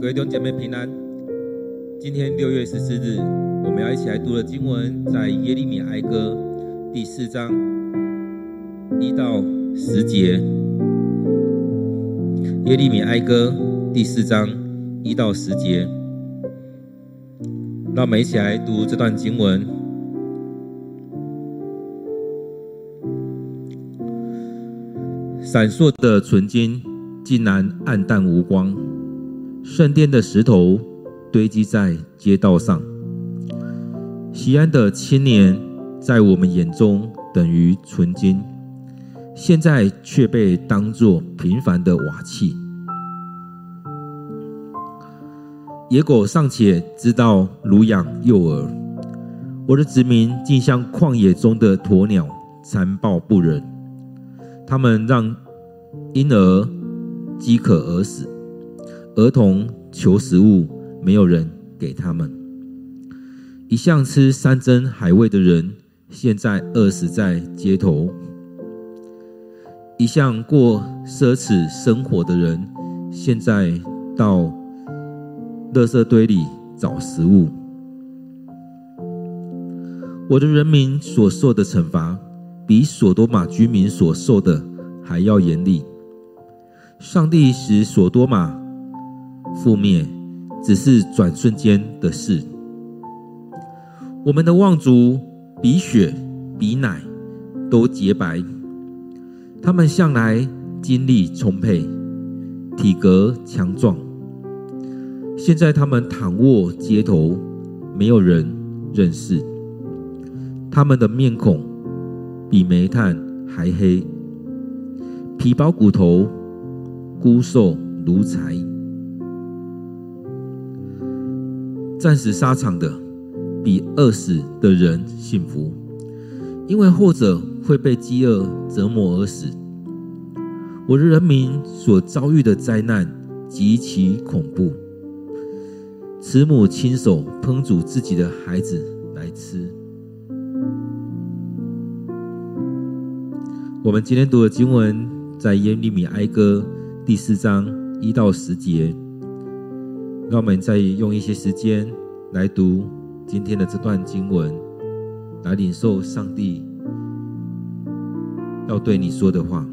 各位弟兄姐妹平安。今天六月十四日，我们要一起来读的经文在耶利米哀歌第四章一到十节。耶利米哀歌第四章一到十节，让我们一起来读这段经文。闪烁的纯金竟然黯淡无光。圣殿的石头堆积在街道上，西安的青年在我们眼中等于纯金，现在却被当作平凡的瓦器。野狗尚且知道乳养幼儿，我的子民竟像旷野中的鸵鸟，残暴不仁。他们让婴儿饥渴而死。儿童求食物，没有人给他们。一向吃山珍海味的人，现在饿死在街头；一向过奢侈生活的人，现在到垃圾堆里找食物。我的人民所受的惩罚，比所多玛居民所受的还要严厉。上帝使所多玛。覆灭只是转瞬间的事。我们的望族比血比奶都洁白，他们向来精力充沛，体格强壮。现在他们躺卧街头，没有人认识。他们的面孔比煤炭还黑，皮包骨头，枯瘦如柴。战死沙场的，比饿死的人幸福，因为后者会被饥饿折磨而死。我的人民所遭遇的灾难极其恐怖，慈母亲手烹煮自己的孩子来吃。我们今天读的经文在耶利米哀歌第四章一到十节。让我们再用一些时间来读今天的这段经文，来领受上帝要对你说的话。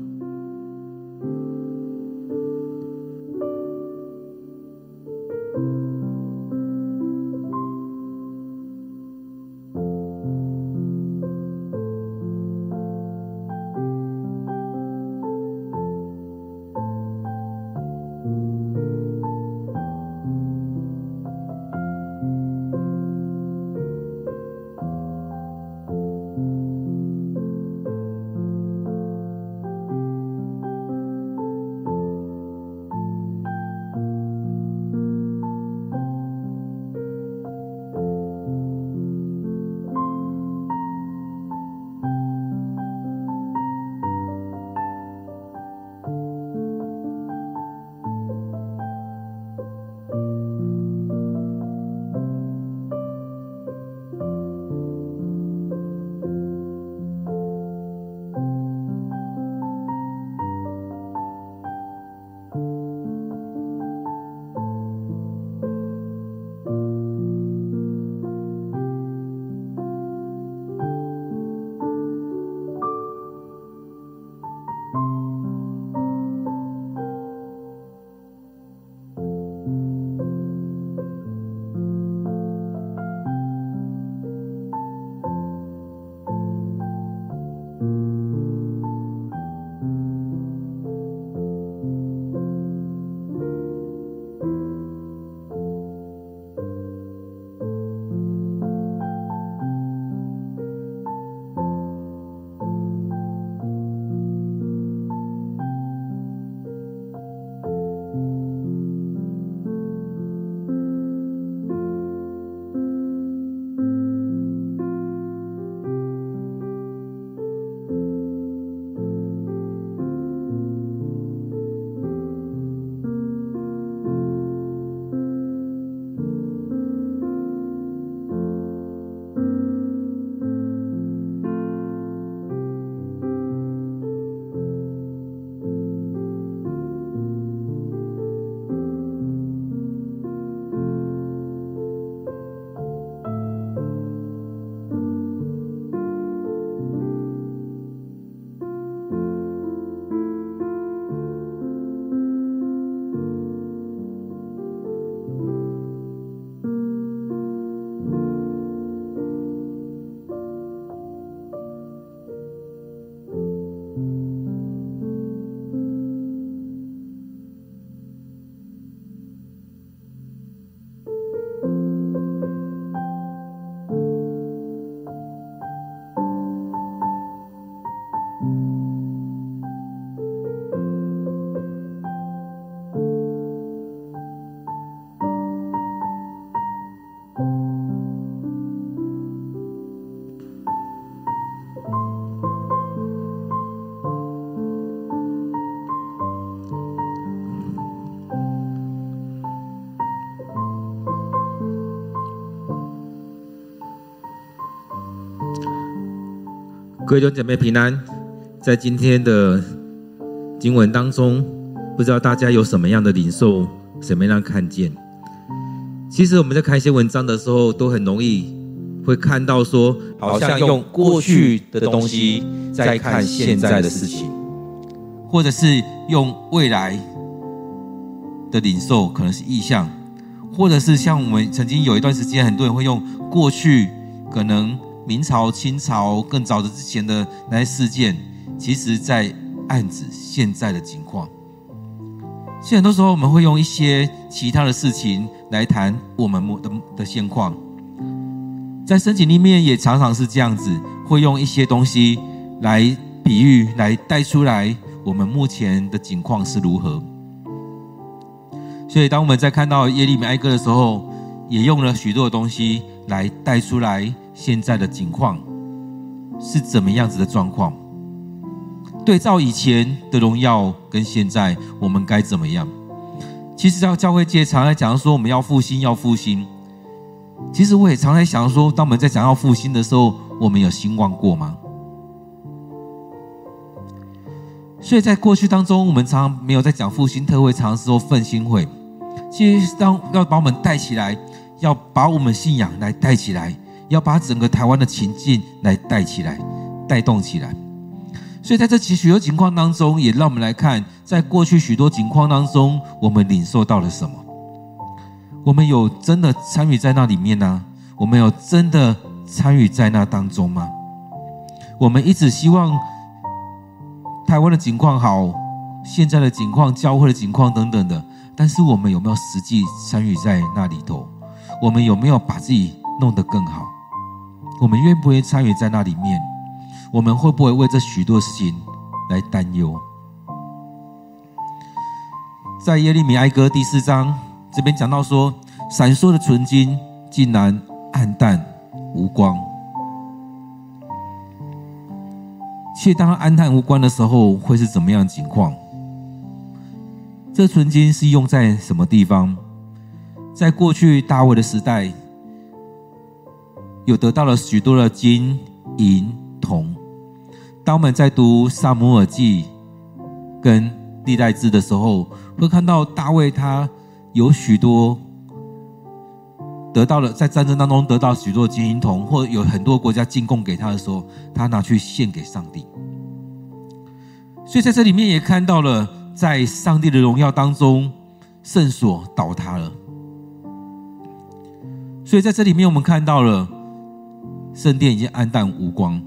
各位弟兄姐妹平安，在今天的经文当中，不知道大家有什么样的领受，什么样的看见？其实我们在看一些文章的时候，都很容易会看到说，好像用过去的东西在看现在的事情，或者是用未来的领受，可能是意象，或者是像我们曾经有一段时间，很多人会用过去可能。明朝、清朝更早的之前的那些事件，其实在暗指现在的情况。现在很多时候，我们会用一些其他的事情来谈我们的的现况。在圣经里面也常常是这样子，会用一些东西来比喻，来带出来我们目前的景况是如何。所以，当我们在看到耶利米哀歌的时候，也用了许多的东西来带出来。现在的境况是怎么样子的状况？对照以前的荣耀跟现在，我们该怎么样？其实，教教会界常在讲说我们要复兴，要复兴。其实我也常在想说，当我们在讲要复兴的时候，我们有兴旺过吗？所以在过去当中，我们常常没有在讲复兴特会，常常说奋兴会。其实，当要把我们带起来，要把我们信仰来带起来。要把整个台湾的情境来带起来，带动起来。所以在这许多情况当中，也让我们来看，在过去许多情况当中，我们领受到了什么？我们有真的参与在那里面呢？我们有真的参与在那当中吗？我们一直希望台湾的情况好，现在的情况、教会的情况等等的，但是我们有没有实际参与在那里头？我们有没有把自己弄得更好？我们愿不愿意参与在那里面？我们会不会为这许多事情来担忧？在耶利米哀歌第四章这边讲到说，闪烁的纯金竟然暗淡无光。其实当它暗淡无光的时候，会是怎么样的情况？这纯金是用在什么地方？在过去大卫的时代。有得到了许多的金银铜。当我们在读撒母耳记跟历代志的时候，会看到大卫他有许多得到了在战争当中得到许多金银铜，或有很多国家进贡给他的时候，他拿去献给上帝。所以在这里面也看到了，在上帝的荣耀当中，圣所倒塌了。所以在这里面我们看到了。圣殿已经暗淡无光。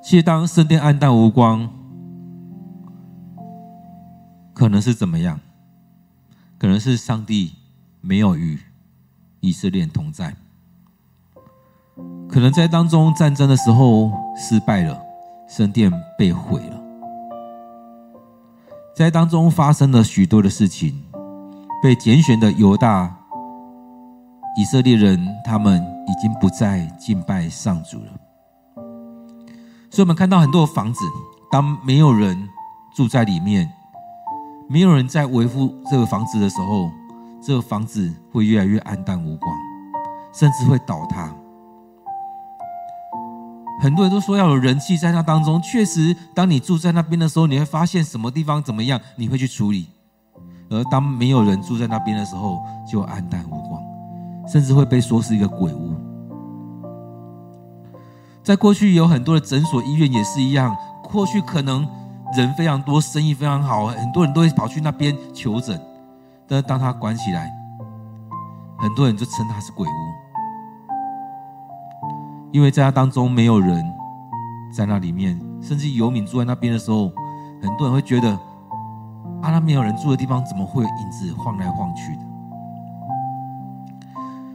其实，当圣殿暗淡无光，可能是怎么样？可能是上帝没有与以色列同在。可能在当中战争的时候失败了，圣殿被毁了。在当中发生了许多的事情，被拣选的犹大。以色列人他们已经不再敬拜上主了，所以我们看到很多的房子，当没有人住在里面，没有人在维护这个房子的时候，这个房子会越来越暗淡无光，甚至会倒塌。很多人都说要有人气在那当中，确实，当你住在那边的时候，你会发现什么地方怎么样，你会去处理；而当没有人住在那边的时候，就暗淡无光。甚至会被说是一个鬼屋。在过去有很多的诊所、医院也是一样。过去可能人非常多，生意非常好，很多人都会跑去那边求诊。但是当他关起来，很多人就称它是鬼屋，因为在他当中没有人在那里面，甚至游民住在那边的时候，很多人会觉得啊，那没有人住的地方，怎么会有影子晃来晃去的？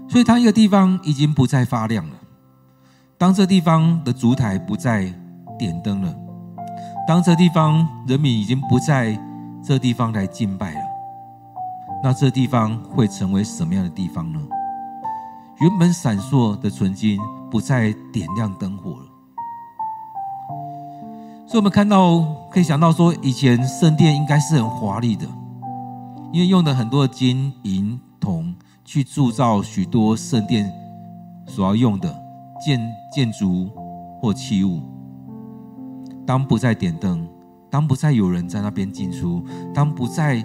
所以，当一个地方已经不再发亮了，当这地方的烛台不再点灯了，当这地方人民已经不在这地方来敬拜了，那这地方会成为什么样的地方呢？原本闪烁的纯金不再点亮灯火了。所以，我们看到可以想到说，以前圣殿应该是很华丽的，因为用的很多金银。去铸造许多圣殿所要用的建建筑或器物。当不再点灯，当不再有人在那边进出，当不再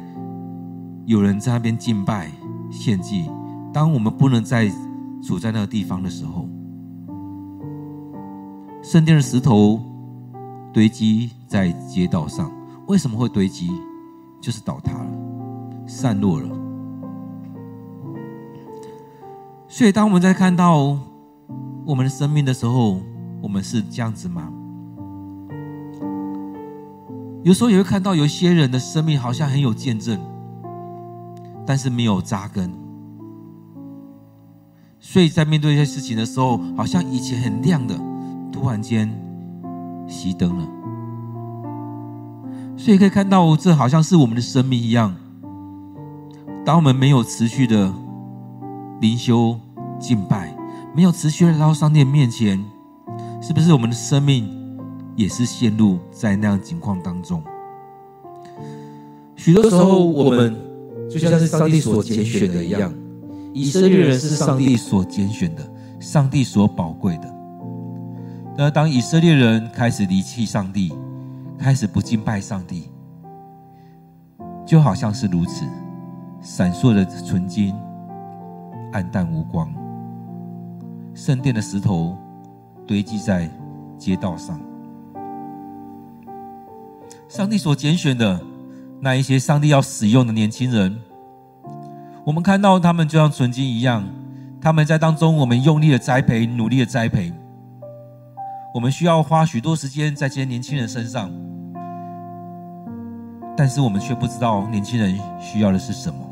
有人在那边敬拜献祭，当我们不能再处在那个地方的时候，圣殿的石头堆积在街道上，为什么会堆积？就是倒塌了，散落了。所以，当我们在看到我们的生命的时候，我们是这样子吗？有时候也会看到有一些人的生命好像很有见证，但是没有扎根，所以在面对一些事情的时候，好像以前很亮的，突然间熄灯了。所以可以看到，这好像是我们的生命一样。当我们没有持续的灵修敬拜，没有持续的来到上帝面前，是不是我们的生命？也是陷入在那样情况当中。许多时候，我们就像是上帝所拣选的一样，以色列人是上帝所拣选的，上帝所宝贵的。那当以色列人开始离弃上帝，开始不敬拜上帝，就好像是如此，闪烁的纯金，黯淡无光，圣殿的石头堆积在街道上。上帝所拣选的那一些上帝要使用的年轻人，我们看到他们就像纯金一样，他们在当中，我们用力的栽培，努力的栽培。我们需要花许多时间在这些年轻人身上，但是我们却不知道年轻人需要的是什么。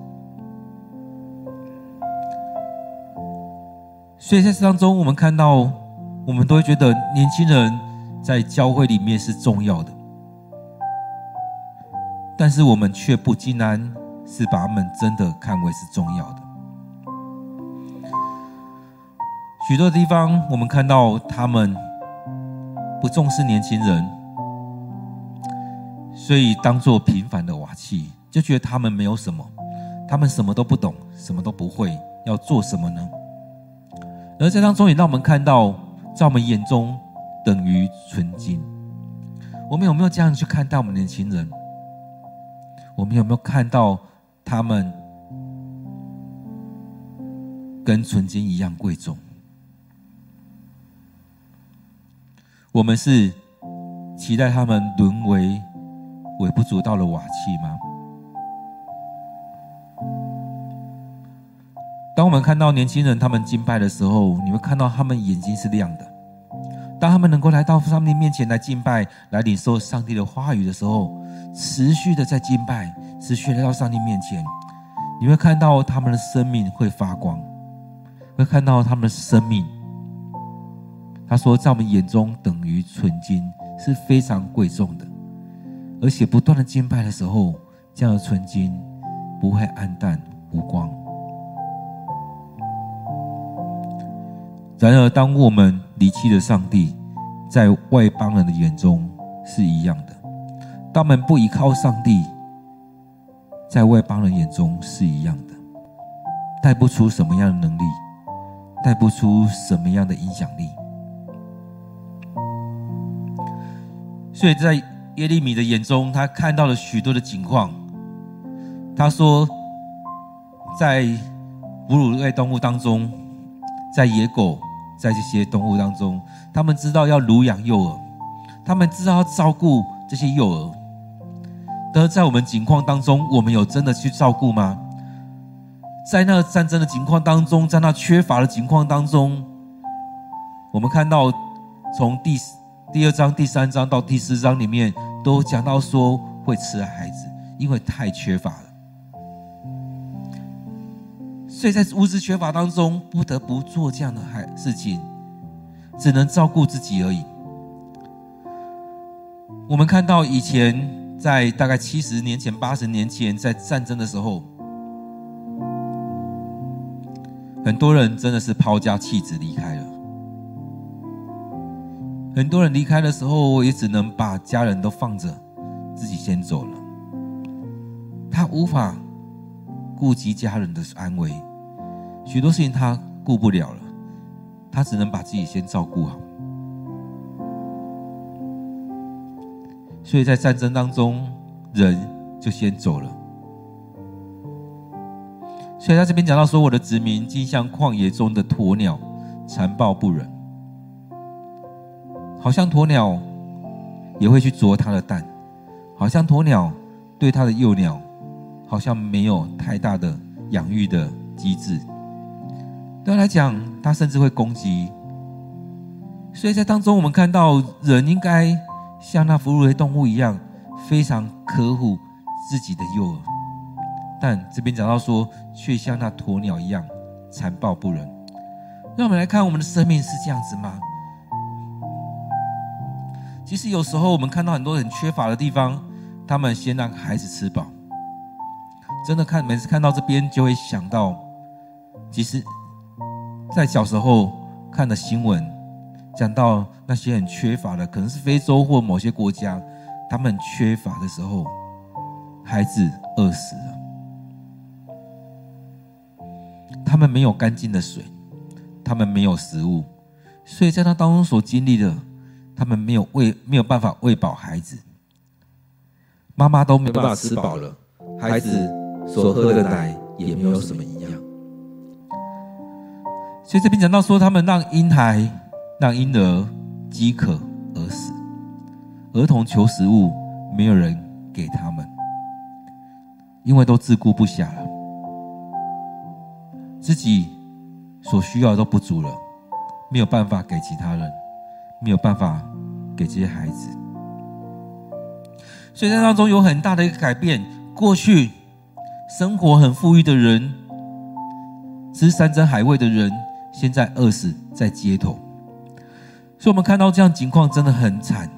所以在这当中，我们看到，我们都会觉得年轻人在教会里面是重要的。但是我们却不尽然是把他们真的看为是重要的。许多地方我们看到他们不重视年轻人，所以当做平凡的瓦器，就觉得他们没有什么，他们什么都不懂，什么都不会，要做什么呢？而在当中也让我们看到，在我们眼中等于纯金。我们有没有这样去看待我们年轻人？我们有没有看到他们跟纯金一样贵重？我们是期待他们沦为微不足道的瓦器吗？当我们看到年轻人他们敬拜的时候，你会看到他们眼睛是亮的。当他们能够来到上帝面前来敬拜、来领受上帝的话语的时候，持续的在敬拜，持续来到上帝面前，你会看到他们的生命会发光，会看到他们的生命。他说，在我们眼中等于纯金，是非常贵重的，而且不断的敬拜的时候，这样的纯金不会黯淡无光。然而，当我们离弃了上帝，在外邦人的眼中是一样的；当我们不依靠上帝，在外邦人眼中是一样的，带不出什么样的能力，带不出什么样的影响力。所以在耶利米的眼中，他看到了许多的景况。他说，在哺乳类动物当中，在野狗。在这些动物当中，他们知道要乳养幼儿，他们知道要照顾这些幼儿。但是在我们境况当中，我们有真的去照顾吗？在那个战争的情况当中，在那缺乏的情况当中，我们看到从第第二章、第三章到第四章里面，都讲到说会吃孩子，因为太缺乏了。所以在物质缺乏当中，不得不做这样的孩事情，只能照顾自己而已。我们看到以前在大概七十年前、八十年前，在战争的时候，很多人真的是抛家弃子离开了。很多人离开的时候，也只能把家人都放着，自己先走了。他无法顾及家人的安危。许多事情他顾不了了，他只能把自己先照顾好。所以在战争当中，人就先走了。所以他这边讲到说：“我的子民竟像旷野中的鸵鸟，残暴不仁，好像鸵鸟也会去啄它的蛋，好像鸵鸟对它的幼鸟，好像没有太大的养育的机制。对他来讲，他甚至会攻击。所以在当中，我们看到人应该。”像那哺乳类动物一样，非常呵护自己的幼儿，但这边讲到说，却像那鸵鸟一样残暴不仁。让我们来看，我们的生命是这样子吗？其实有时候我们看到很多很缺乏的地方，他们先让孩子吃饱。真的看，每次看到这边就会想到，其实，在小时候看的新闻。讲到那些很缺乏的，可能是非洲或某些国家，他们缺乏的时候，孩子饿死了。他们没有干净的水，他们没有食物，所以在那当中所经历的，他们没有喂，没有办法喂饱孩子。妈妈都没办法吃饱了，孩子所喝的奶也没有什么营养。所以这边讲到说，他们让婴孩。让婴儿饥渴而死，儿童求食物，没有人给他们，因为都自顾不暇了，自己所需要的都不足了，没有办法给其他人，没有办法给这些孩子，所以在当中有很大的一个改变。过去生活很富裕的人，吃山珍海味的人，现在饿死在街头。所以，我们看到这样情况真的很惨。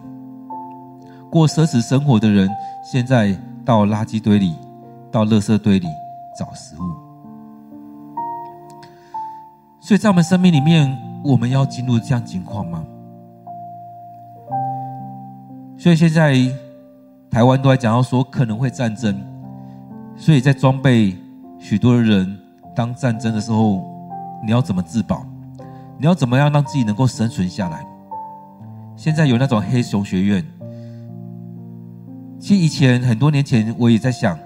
过奢侈生活的人，现在到垃圾堆里、到垃圾堆里找食物。所以在我们生命里面，我们要进入这样情况吗？所以现在台湾都在讲到说可能会战争，所以在装备许多的人，当战争的时候，你要怎么自保？你要怎么样让自己能够生存下来？现在有那种黑熊学院。其实以前很多年前，我也在想，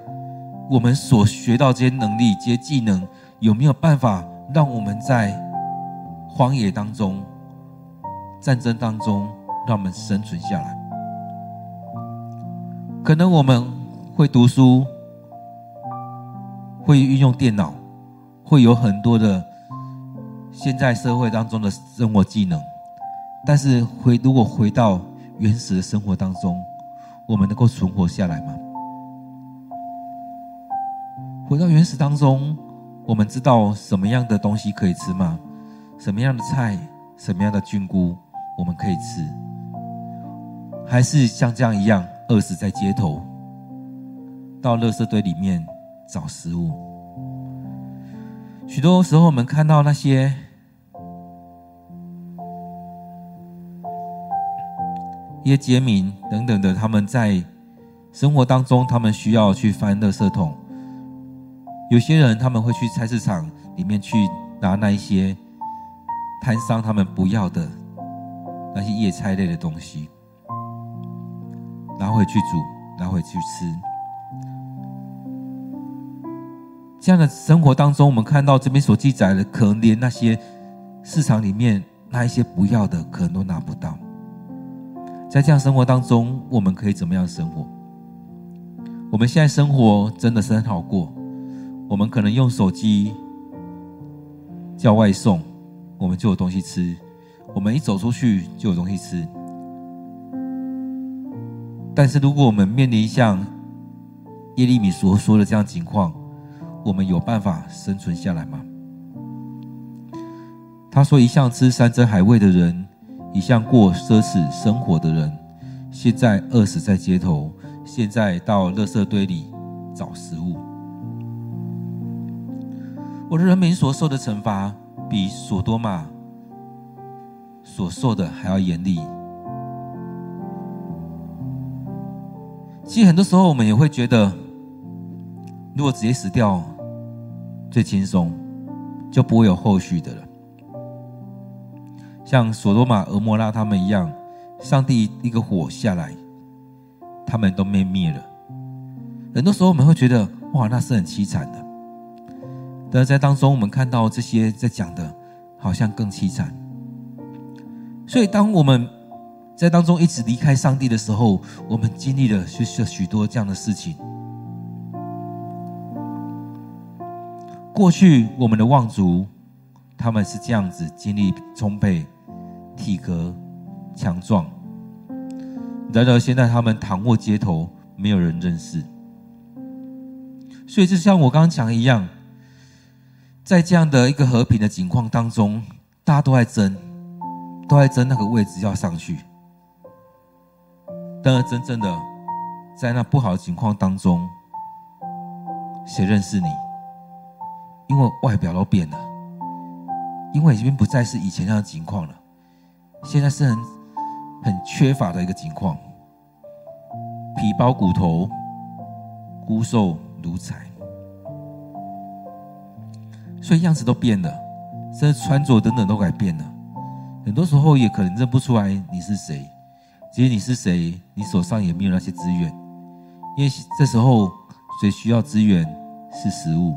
我们所学到这些能力、这些技能，有没有办法让我们在荒野当中、战争当中，让我们生存下来？可能我们会读书，会运用电脑，会有很多的现在社会当中的生活技能。但是回，如果回到原始的生活当中，我们能够存活下来吗？回到原始当中，我们知道什么样的东西可以吃吗？什么样的菜，什么样的菌菇我们可以吃？还是像这样一样饿死在街头，到垃圾堆里面找食物？许多时候，我们看到那些。一些街民等等的，他们在生活当中，他们需要去翻垃圾桶。有些人他们会去菜市场里面去拿那一些摊商他们不要的那些叶菜类的东西，拿回去煮，拿回去吃。这样的生活当中，我们看到这边所记载的，可能连那些市场里面那一些不要的，可能都拿不到。在这样生活当中，我们可以怎么样生活？我们现在生活真的是很好过。我们可能用手机叫外送，我们就有东西吃。我们一走出去就有东西吃。但是，如果我们面临像耶利米所说的这样情况，我们有办法生存下来吗？他说：“一向吃山珍海味的人。”一向过奢侈生活的人，现在饿死在街头，现在到垃圾堆里找食物。我的人民所受的惩罚，比所多玛所受的还要严厉。其实很多时候，我们也会觉得，如果直接死掉最轻松，就不会有后续的了。像索多玛、俄摩拉他们一样，上帝一个火下来，他们都被灭了。很多时候我们会觉得，哇，那是很凄惨的。但是在当中，我们看到这些在讲的，好像更凄惨。所以，当我们在当中一直离开上帝的时候，我们经历了许许多这样的事情。过去我们的望族，他们是这样子，精力充沛，体格强壮。然而现在他们躺卧街头，没有人认识。所以就像我刚刚讲一样，在这样的一个和平的境况当中，大家都在争，都在争那个位置要上去。但是真正的在那不好的情况当中，谁认识你？因为外表都变了，因为已经不再是以前那样的情况了，现在是很很缺乏的一个情况，皮包骨头，骨瘦如柴，所以样子都变了，甚至穿着等等都改变了，很多时候也可能认不出来你是谁，其实你是谁，你手上也没有那些资源，因为这时候最需要资源是食物。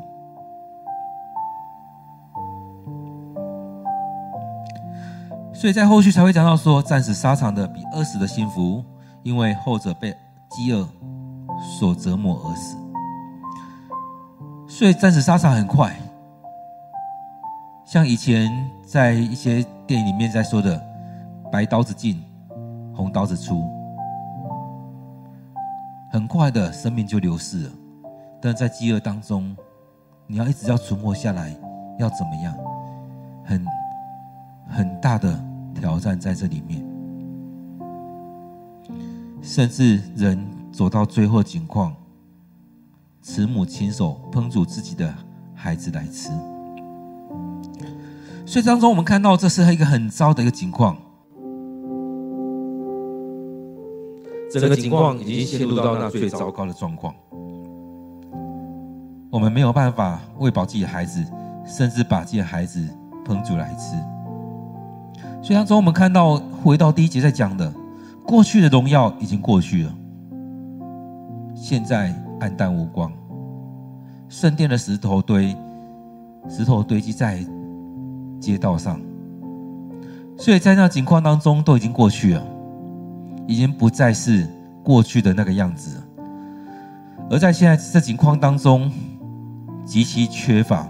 所以在后续才会讲到说，战死沙场的比饿死的幸福，因为后者被饥饿所折磨而死。所以战死沙场很快，像以前在一些电影里面在说的，白刀子进，红刀子出，很快的生命就流逝了。但在饥饿当中，你要一直要存活下来，要怎么样？很很大的。挑战在这里面，甚至人走到最后境况，慈母亲手烹煮自己的孩子来吃。所以当中我们看到，这是一个很糟的一个境况，整个情况已经陷入到那最糟糕的状况。我们没有办法喂饱自己的孩子，甚至把自己的孩子烹煮来吃。所以当中，我们看到回到第一节在讲的，过去的荣耀已经过去了，现在黯淡无光。圣殿的石头堆，石头堆积在街道上，所以在那景况当中都已经过去了，已经不再是过去的那个样子了。而在现在这景况当中，极其缺乏，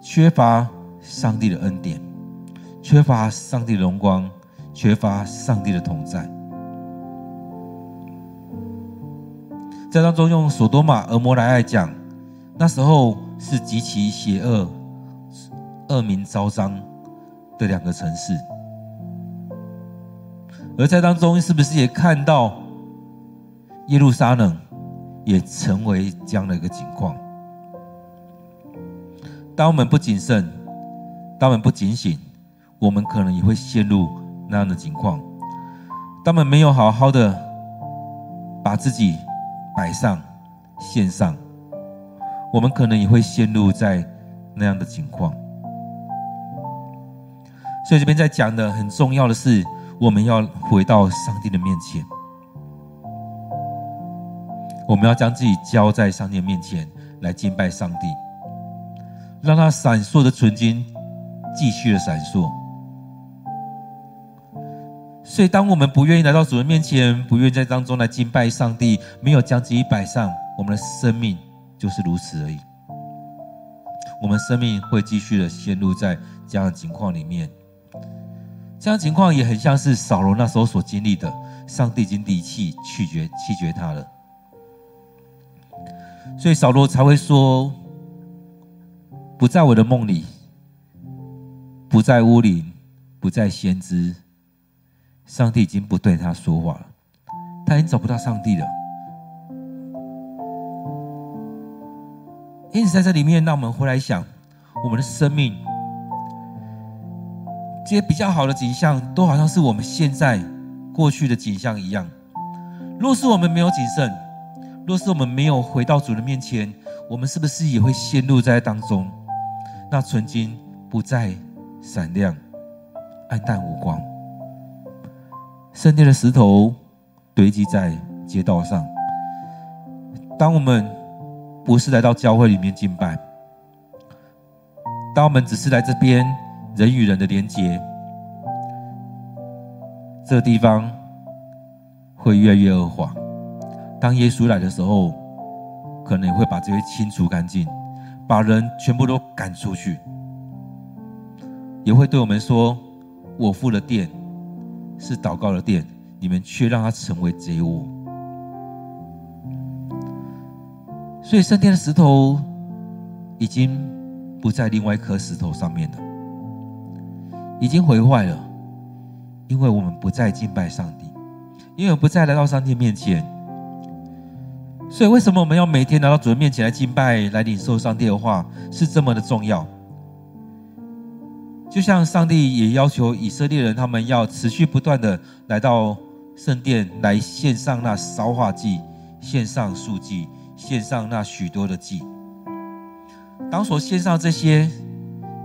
缺乏上帝的恩典。缺乏上帝的荣光，缺乏上帝的同在，在当中用所多玛、蛾摩拉来讲，那时候是极其邪恶、恶名昭彰的两个城市，而在当中是不是也看到耶路撒冷也成为这样的一个情况？当我们不谨慎，当我们不警醒。我们可能也会陷入那样的情况，他们没有好好的把自己摆上、线上，我们可能也会陷入在那样的情况。所以这边在讲的很重要的是，我们要回到上帝的面前，我们要将自己交在上帝的面前来敬拜上帝，让他闪烁的纯金继续的闪烁。所以，当我们不愿意来到主人面前，不愿意在当中来敬拜上帝，没有将自己摆上，我们的生命就是如此而已。我们生命会继续的陷入在这样的情况里面。这样情况也很像是扫罗那时候所经历的，上帝已经离弃、拒绝、弃绝他了。所以扫罗才会说：“不在我的梦里，不在屋里，不在先知。”上帝已经不对他说话了，他已经找不到上帝了。因此，在这里面，让我们回来想，我们的生命，这些比较好的景象，都好像是我们现在、过去的景象一样。若是我们没有谨慎，若是我们没有回到主的面前，我们是不是也会陷入在当中？那纯金不再闪亮，黯淡无光。圣殿的石头堆积在街道上。当我们不是来到教会里面敬拜，当我们只是来这边人与人的连接，这个地方会越来越恶化。当耶稣来的时候，可能也会把这些清除干净，把人全部都赶出去，也会对我们说：“我付了电是祷告的殿，你们却让它成为贼窝。”所以圣殿的石头已经不在另外一颗石头上面了，已经毁坏了，因为我们不再敬拜上帝，因为我们不再来到上帝面前。所以，为什么我们要每天来到主人面前来敬拜、来领受上帝的话，是这么的重要？就像上帝也要求以色列人，他们要持续不断的来到圣殿来献上那烧化祭、献上素祭、献上那许多的祭。当所献上这些，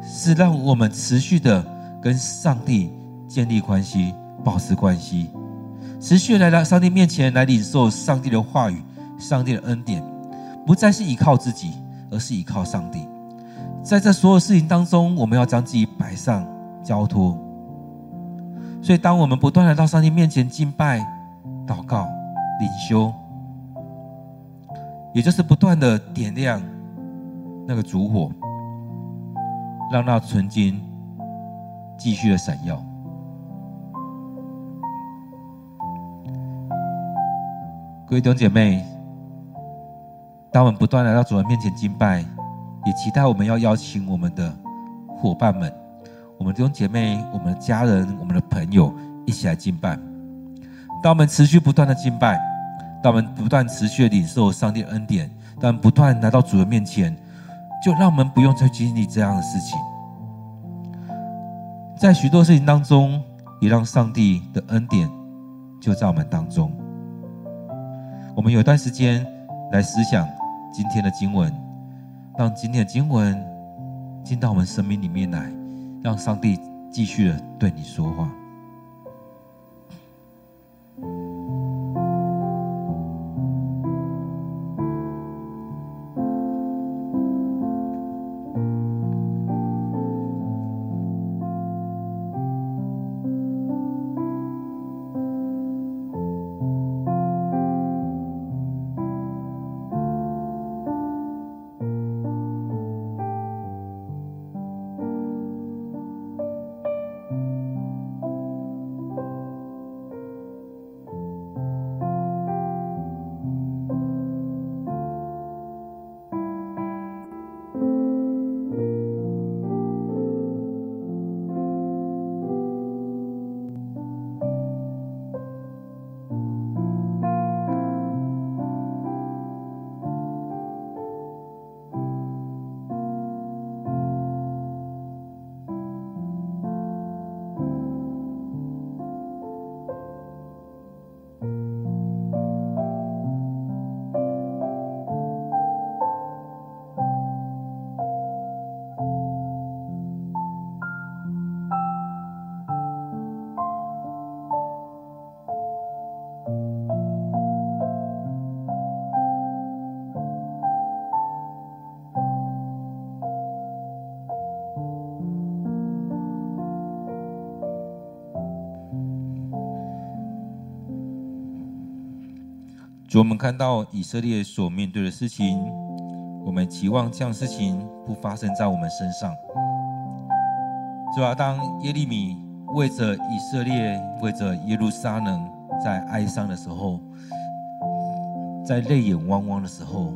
是让我们持续的跟上帝建立关系、保持关系，持续来到上帝面前来领受上帝的话语。上帝的恩典，不再是依靠自己，而是依靠上帝。在这所有事情当中，我们要将自己摆上交托。所以，当我们不断的到上帝面前敬拜、祷告、领修，也就是不断的点亮那个烛火，让那纯金继续的闪耀。各位弟兄姐妹。当我们不断来到主人面前敬拜，也期待我们要邀请我们的伙伴们、我们弟兄姐妹、我们的家人、我们的朋友一起来敬拜。当我们持续不断的敬拜，当我们不断持续的领受上帝恩典，当我们不断来到主人面前，就让我们不用再经历这样的事情。在许多事情当中，也让上帝的恩典就在我们当中。我们有段时间来思想。今天的经文，让今天的经文进到我们生命里面来，让上帝继续的对你说话。主，我们看到以色列所面对的事情，我们期望这样事情不发生在我们身上。主啊，当耶利米为着以色列、为着耶路撒冷在哀伤的时候，在泪眼汪汪的时候，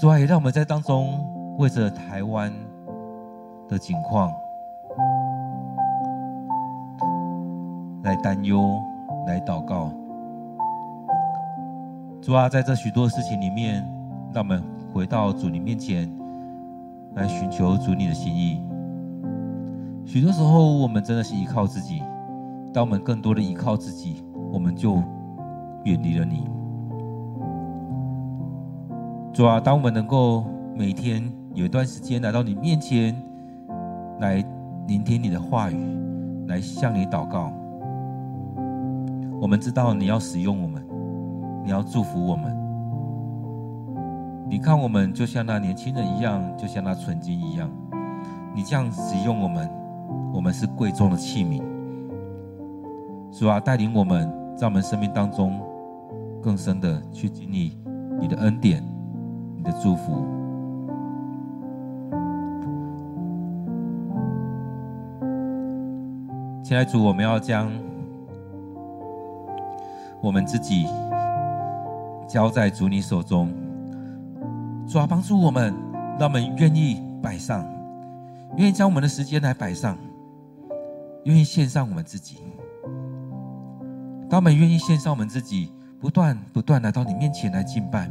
主啊，也让我们在当中为着台湾的景况来担忧、来祷告。主啊，在这许多事情里面，让我们回到主你面前来寻求主你的心意。许多时候，我们真的是依靠自己；当我们更多的依靠自己，我们就远离了你。主啊，当我们能够每天有一段时间来到你面前，来聆听你的话语，来向你祷告。我们知道你要使用我们，你要祝福我们。你看我们就像那年轻人一样，就像那纯金一样。你这样使用我们，我们是贵重的器皿。主啊，带领我们在我们生命当中更深的去经历你的恩典、你的祝福。亲爱主，我们要将我们自己交在主你手中。主啊，帮助我们，让我们愿意摆上，愿意将我们的时间来摆上，愿意献上我们自己。当我们愿意献上我们自己，不断不断来到你面前来敬拜，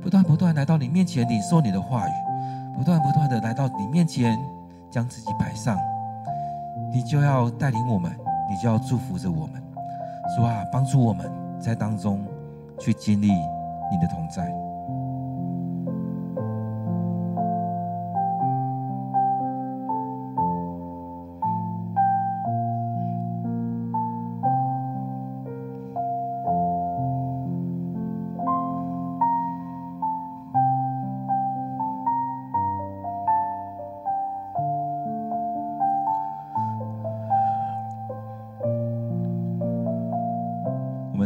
不断不断来到你面前领受你的话语，不断不断的来到你面前将自己摆上，你就要带领我们，你就要祝福着我们，主啊，帮助我们在当中去经历你的同在。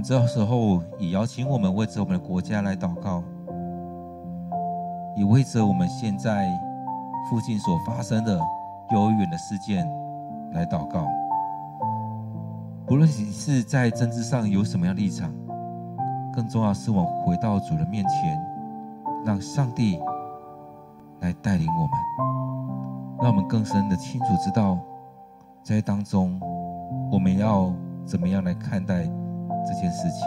这时候，也邀请我们为着我们的国家来祷告，也为着我们现在附近所发生的幼儿园的事件来祷告。不论你是在政治上有什么样立场，更重要是我们回到主的面前，让上帝来带领我们，让我们更深的清楚知道，在当中我们要怎么样来看待。这件事情，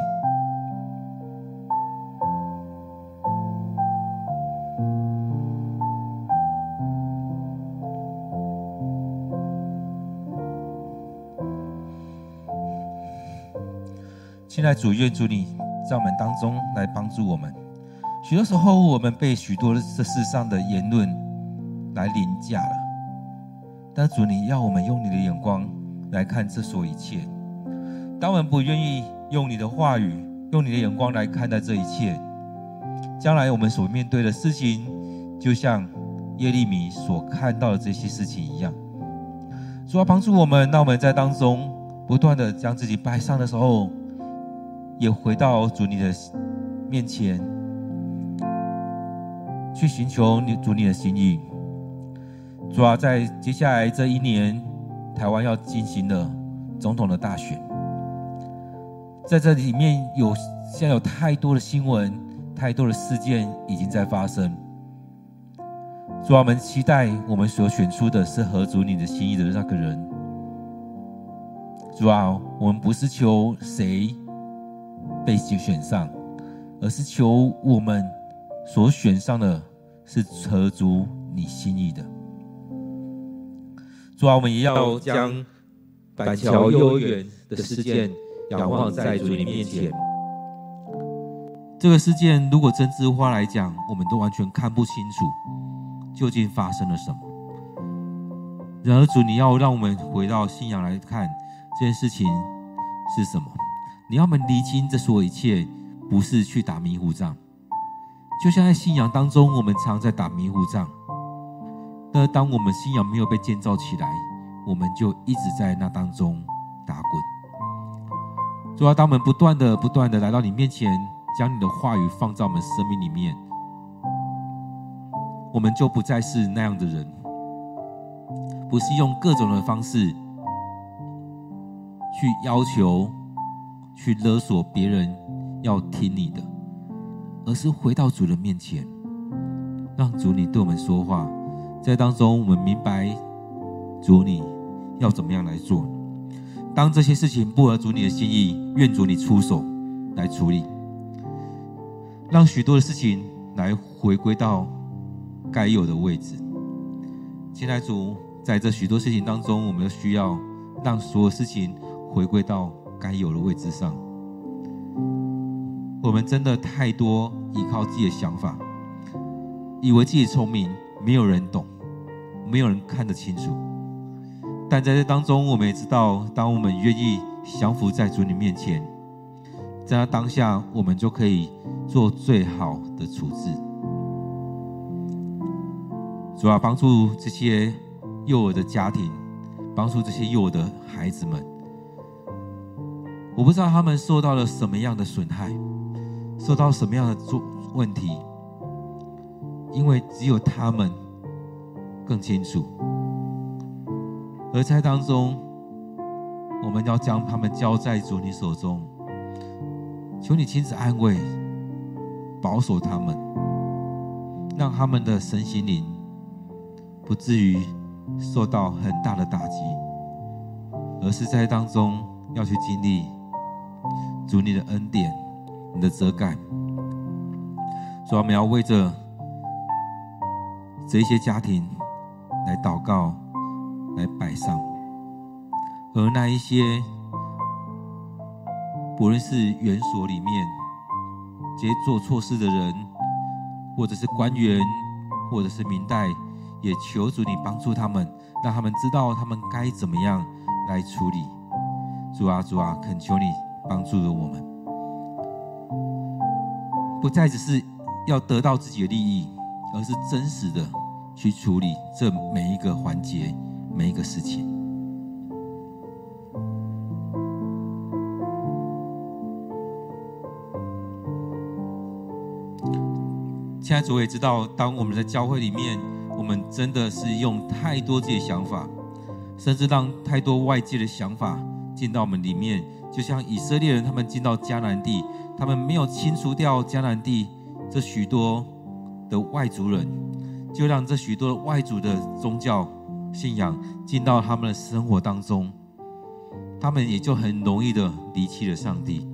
现在主愿主你在我们当中来帮助我们。许多时候，我们被许多这世上的言论来凌驾了，但主你要我们用你的眼光来看这所一切。当我们不愿意。用你的话语，用你的眼光来看待这一切。将来我们所面对的事情，就像耶利米所看到的这些事情一样。主要帮助我们，让我们在当中不断的将自己摆上的时候，也回到主你的面前，去寻求你主你的心意。主要在接下来这一年，台湾要进行的总统的大选。在这里面有现在有太多的新闻，太多的事件已经在发生。主啊，我们期待我们所选出的是合足你的心意的那个人。主啊，我们不是求谁被选上，而是求我们所选上的是合足你心意的。主啊，我们也要将板桥幼儿园的事件。仰望在主你面前，这个事件如果真实话来讲，我们都完全看不清楚究竟发生了什么。然而主，你要让我们回到信仰来看这件事情是什么？你要我们厘清这所有一切，不是去打迷糊仗。就像在信仰当中，我们常在打迷糊仗。但当我们信仰没有被建造起来，我们就一直在那当中打滚。主要当我们不断的、不断的来到你面前，将你的话语放在我们生命里面，我们就不再是那样的人，不是用各种的方式去要求、去勒索别人要听你的，而是回到主的面前，让主你对我们说话，在当中我们明白主你要怎么样来做。当这些事情不合主你的心意，愿主你出手来处理，让许多的事情来回归到该有的位置。亲爱的主，在这许多事情当中，我们都需要让所有事情回归到该有的位置上。我们真的太多依靠自己的想法，以为自己聪明，没有人懂，没有人看得清楚。但在这当中，我们也知道，当我们愿意降服在主你面前，在那当下，我们就可以做最好的处置。主要帮助这些幼儿的家庭，帮助这些幼儿的孩子们。我不知道他们受到了什么样的损害，受到什么样的做问题，因为只有他们更清楚。而在当中，我们要将他们交在主你手中，求你亲自安慰、保守他们，让他们的身心灵不至于受到很大的打击，而是在当中要去经历主你的恩典、你的遮盖。所以我们要为着这些家庭来祷告。来摆上，而那一些，不论是园所里面这些做错事的人，或者是官员，或者是明代，也求主你帮助他们，让他们知道他们该怎么样来处理。主啊，主啊，恳求你帮助了我们，不再只是要得到自己的利益，而是真实的去处理这每一个环节。每一个事情，现在主也知道，当我们在教会里面，我们真的是用太多自己的想法，甚至让太多外界的想法进到我们里面。就像以色列人，他们进到迦南地，他们没有清除掉迦南地这许多的外族人，就让这许多外族的宗教。信仰进到他们的生活当中，他们也就很容易的离弃了上帝。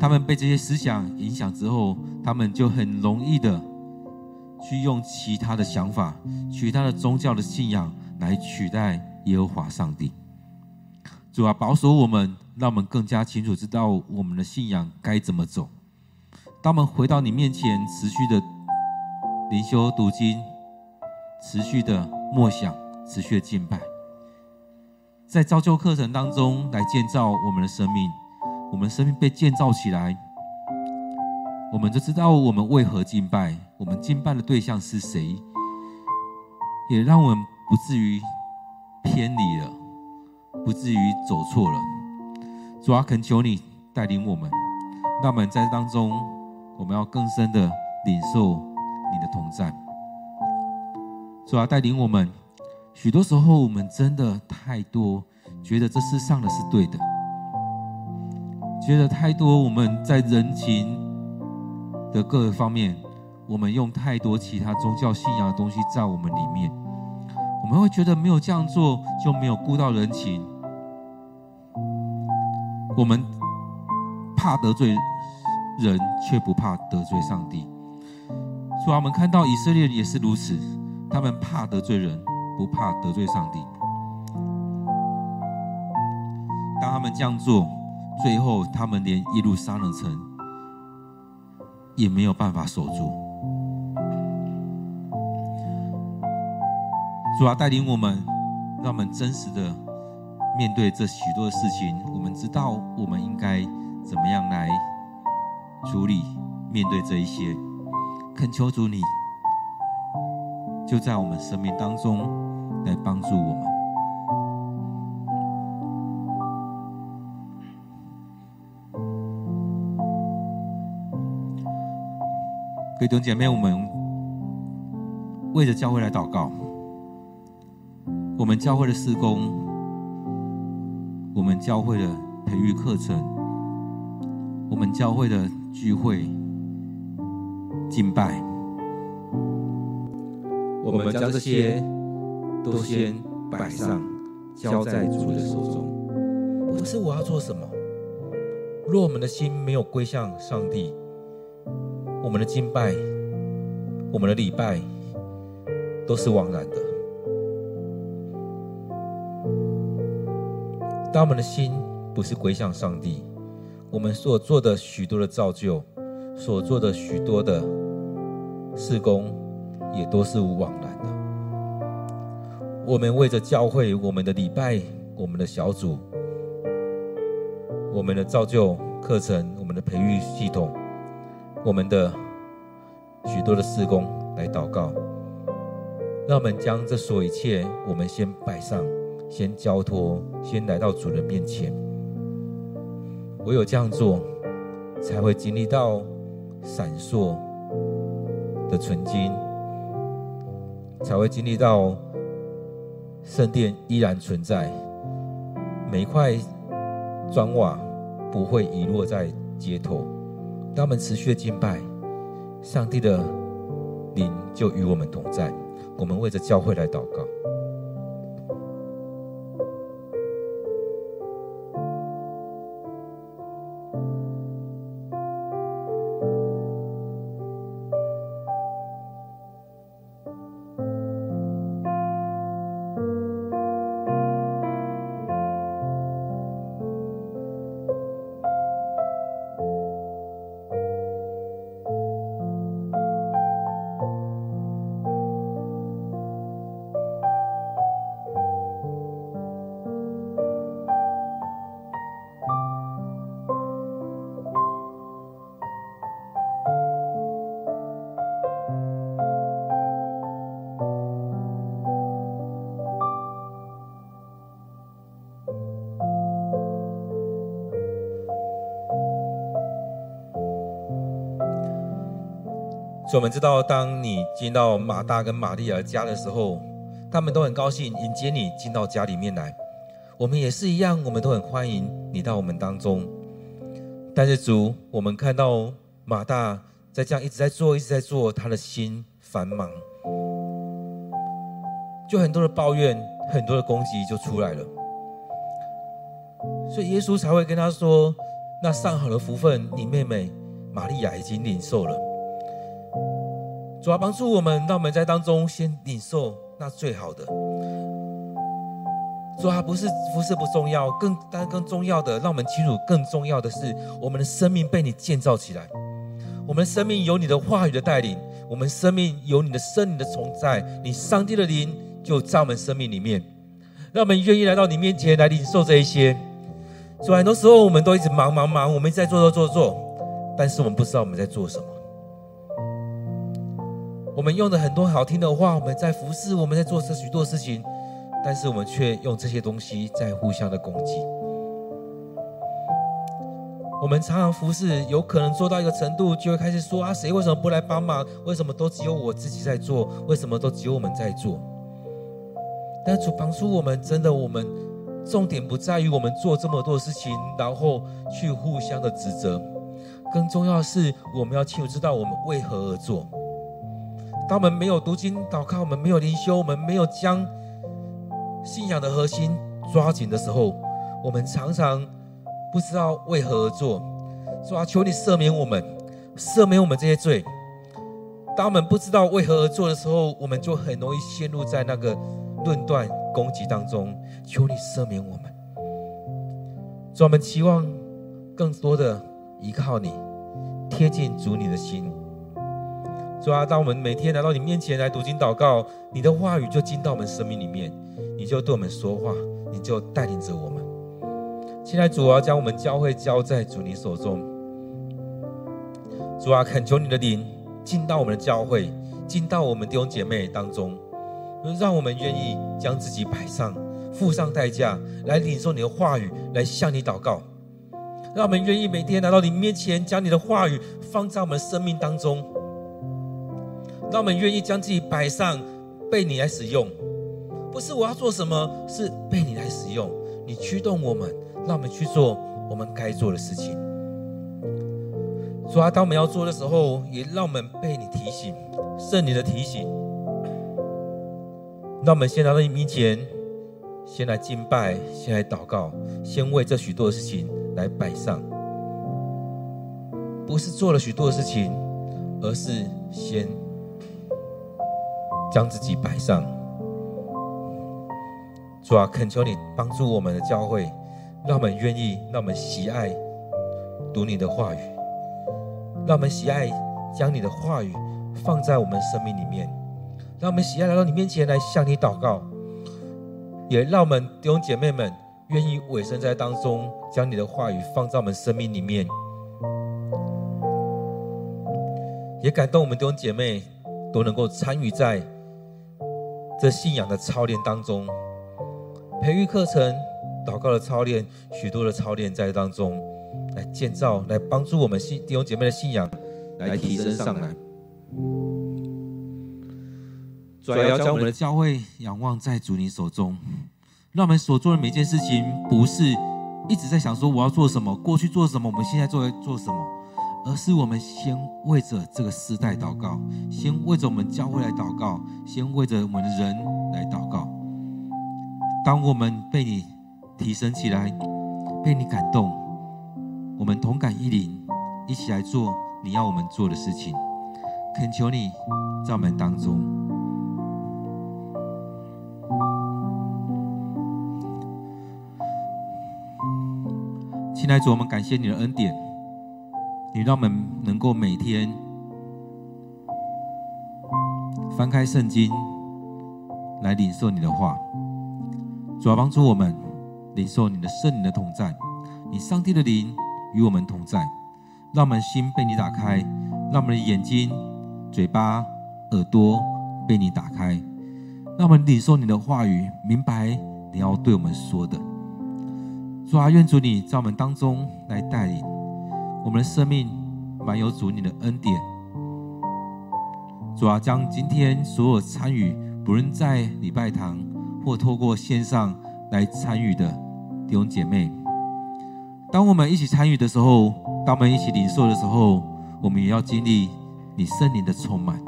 他们被这些思想影响之后，他们就很容易的去用其他的想法、其他的宗教的信仰来取代耶和华上帝。主啊，保守我们，让我们更加清楚知道我们的信仰该怎么走。当我们回到你面前，持续的灵修读经。持续的默想，持续的敬拜，在造就课程当中来建造我们的生命。我们生命被建造起来，我们就知道我们为何敬拜，我们敬拜的对象是谁，也让我们不至于偏离了，不至于走错了。主啊，恳求你带领我们，让我们在当中，我们要更深的领受你的同在。主要带领我们，许多时候我们真的太多觉得这世上的是对的，觉得太多我们在人情的各个方面，我们用太多其他宗教信仰的东西在我们里面，我们会觉得没有这样做就没有顾到人情，我们怕得罪人，却不怕得罪上帝。主啊，我们看到以色列也是如此。他们怕得罪人，不怕得罪上帝。当他们这样做，最后他们连耶路撒冷城也没有办法守住。主啊，带领我们，让我们真实的面对这许多的事情。我们知道我们应该怎么样来处理、面对这一些。恳求主你。就在我们生命当中来帮助我们。各位弟兄姐妹，我们为着教会来祷告。我们教会的施工，我们教会的培育课程，我们教会的聚会、敬拜。我们将这些都先摆上，交在主的手中。不是我要做什么。若我们的心没有归向上帝，我们的敬拜、我们的礼拜都是枉然的。当我们的心不是归向上帝，我们所做的许多的造就，所做的许多的事工。也都是枉然的。我们为着教会，我们的礼拜，我们的小组，我们的造就课程，我们的培育系统，我们的许多的事工来祷告。让我们将这所有一切，我们先摆上，先交托，先来到主人面前。唯有这样做，才会经历到闪烁的纯金，才会经历到圣殿依然存在，每一块砖瓦不会遗落在街头。当我们持续的敬拜，上帝的灵就与我们同在。我们为着教会来祷告。所以我们知道，当你进到马大跟玛利亚家的时候，他们都很高兴迎接你进到家里面来。我们也是一样，我们都很欢迎你到我们当中。但是主，我们看到马大在这样一直在做，一直在做，他的心繁忙，就很多的抱怨，很多的攻击就出来了。所以耶稣才会跟他说：“那上好的福分，你妹妹玛利亚已经领受了。”主要帮助我们，让我们在当中先领受那最好的。主啊，不是服事不重要，更但更重要的，让我们清楚，更重要的是，我们的生命被你建造起来。我们的生命有你的话语的带领，我们生命有你的生灵的存在，你上帝的灵就在我们生命里面，让我们愿意来到你面前来领受这一些。主，很多时候我们都一直忙忙忙，我们在做做做做，但是我们不知道我们在做什么。我们用的很多好听的话，我们在服侍，我们在做这许多事情，但是我们却用这些东西在互相的攻击。我们常常服侍，有可能做到一个程度，就会开始说啊，谁为什么不来帮忙？为什么都只有我自己在做？为什么都只有我们在做？但主帮助我们，真的，我们重点不在于我们做这么多事情，然后去互相的指责。更重要的是，我们要清楚知道我们为何而做。当我们没有读经祷告，我们没有灵修，我们没有将信仰的核心抓紧的时候，我们常常不知道为何而做。主啊，求你赦免我们，赦免我们这些罪。当我们不知道为何而做的时候，我们就很容易陷入在那个论断攻击当中。求你赦免我们。主，我们期望更多的依靠你，贴近主你的心。主啊，当我们每天来到你面前来读经祷告，你的话语就进到我们生命里面，你就对我们说话，你就带领着我们。现在主啊，将我们教会交在主你手中。主啊，恳求你的灵进到我们的教会，进到我们弟兄姐妹当中，让我们愿意将自己摆上，付上代价来领受你的话语，来向你祷告。让我们愿意每天来到你面前，将你的话语放在我们生命当中。让我们愿意将自己摆上，被你来使用，不是我要做什么，是被你来使用。你驱动我们，让我们去做我们该做的事情。主啊，当我们要做的时候，也让我们被你提醒，圣灵的提醒。让我们先来到你面前，先来敬拜，先来祷告，先为这许多的事情来摆上。不是做了许多的事情，而是先。将自己摆上，主啊，恳求你帮助我们的教会，让我们愿意，让我们喜爱读你的话语，让我们喜爱将你的话语放在我们生命里面，让我们喜爱来到你面前来向你祷告。也让我们弟兄姐妹们愿意委身在当中，将你的话语放在我们生命里面，也感动我们弟兄姐妹都能够参与在这信仰的操练当中，培育课程、祷告的操练，许多的操练在当中来建造，来帮助我们信弟兄姐妹的信仰来提升上来。主要将我们的教会仰望在主你手中，让我们所做的每件事情，不是一直在想说我要做什么，过去做什么，我们现在做做什么，而是我们先为着这个时代祷告，先为着我们教会来祷告，先为着我们的人来祷告。当我们被你提升起来，被你感动，我们同感一灵，一起来做你要我们做的事情。恳求你在我们当中。亲爱的主，我们感谢你的恩典，你让我们能够每天翻开圣经来领受你的话。主要帮助我们领受你的圣灵的同在，你上帝的灵与我们同在，让我们心被你打开，让我们的眼睛、嘴巴、耳朵被你打开，让我们领受你的话语，明白你要对我们说的。主啊，愿主你在我们当中来带领我们的生命，满有主你的恩典。主啊，将今天所有参与，不论在礼拜堂或透过线上来参与的弟兄姐妹，当我们一起参与的时候，当我们一起领受的时候，我们也要经历你圣灵的充满。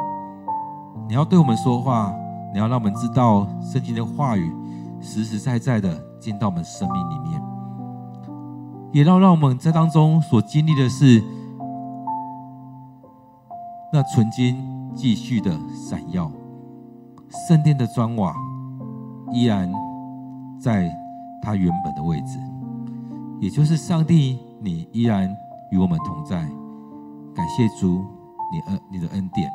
你要对我们说话，你要让我们知道圣经的话语实实在在的进到我们生命里面。也要让我们在当中所经历的是，那纯金继续的闪耀，圣殿的砖瓦依然在它原本的位置，也就是上帝，你依然与我们同在。感谢主，你恩你的恩典，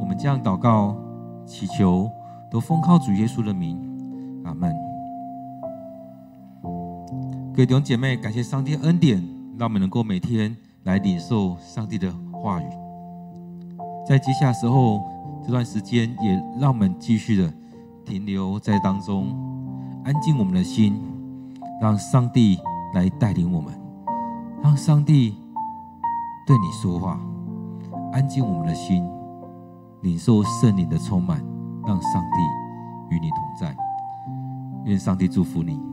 我们这样祷告祈求，都奉靠主耶稣的名，阿门。各位弟兄姐妹，感谢上帝恩典，让我们能够每天来领受上帝的话语。在接下来时候这段时间，也让我们继续的停留在当中，安静我们的心，让上帝来带领我们，让上帝对你说话，安静我们的心，领受圣灵的充满，让上帝与你同在。愿上帝祝福你。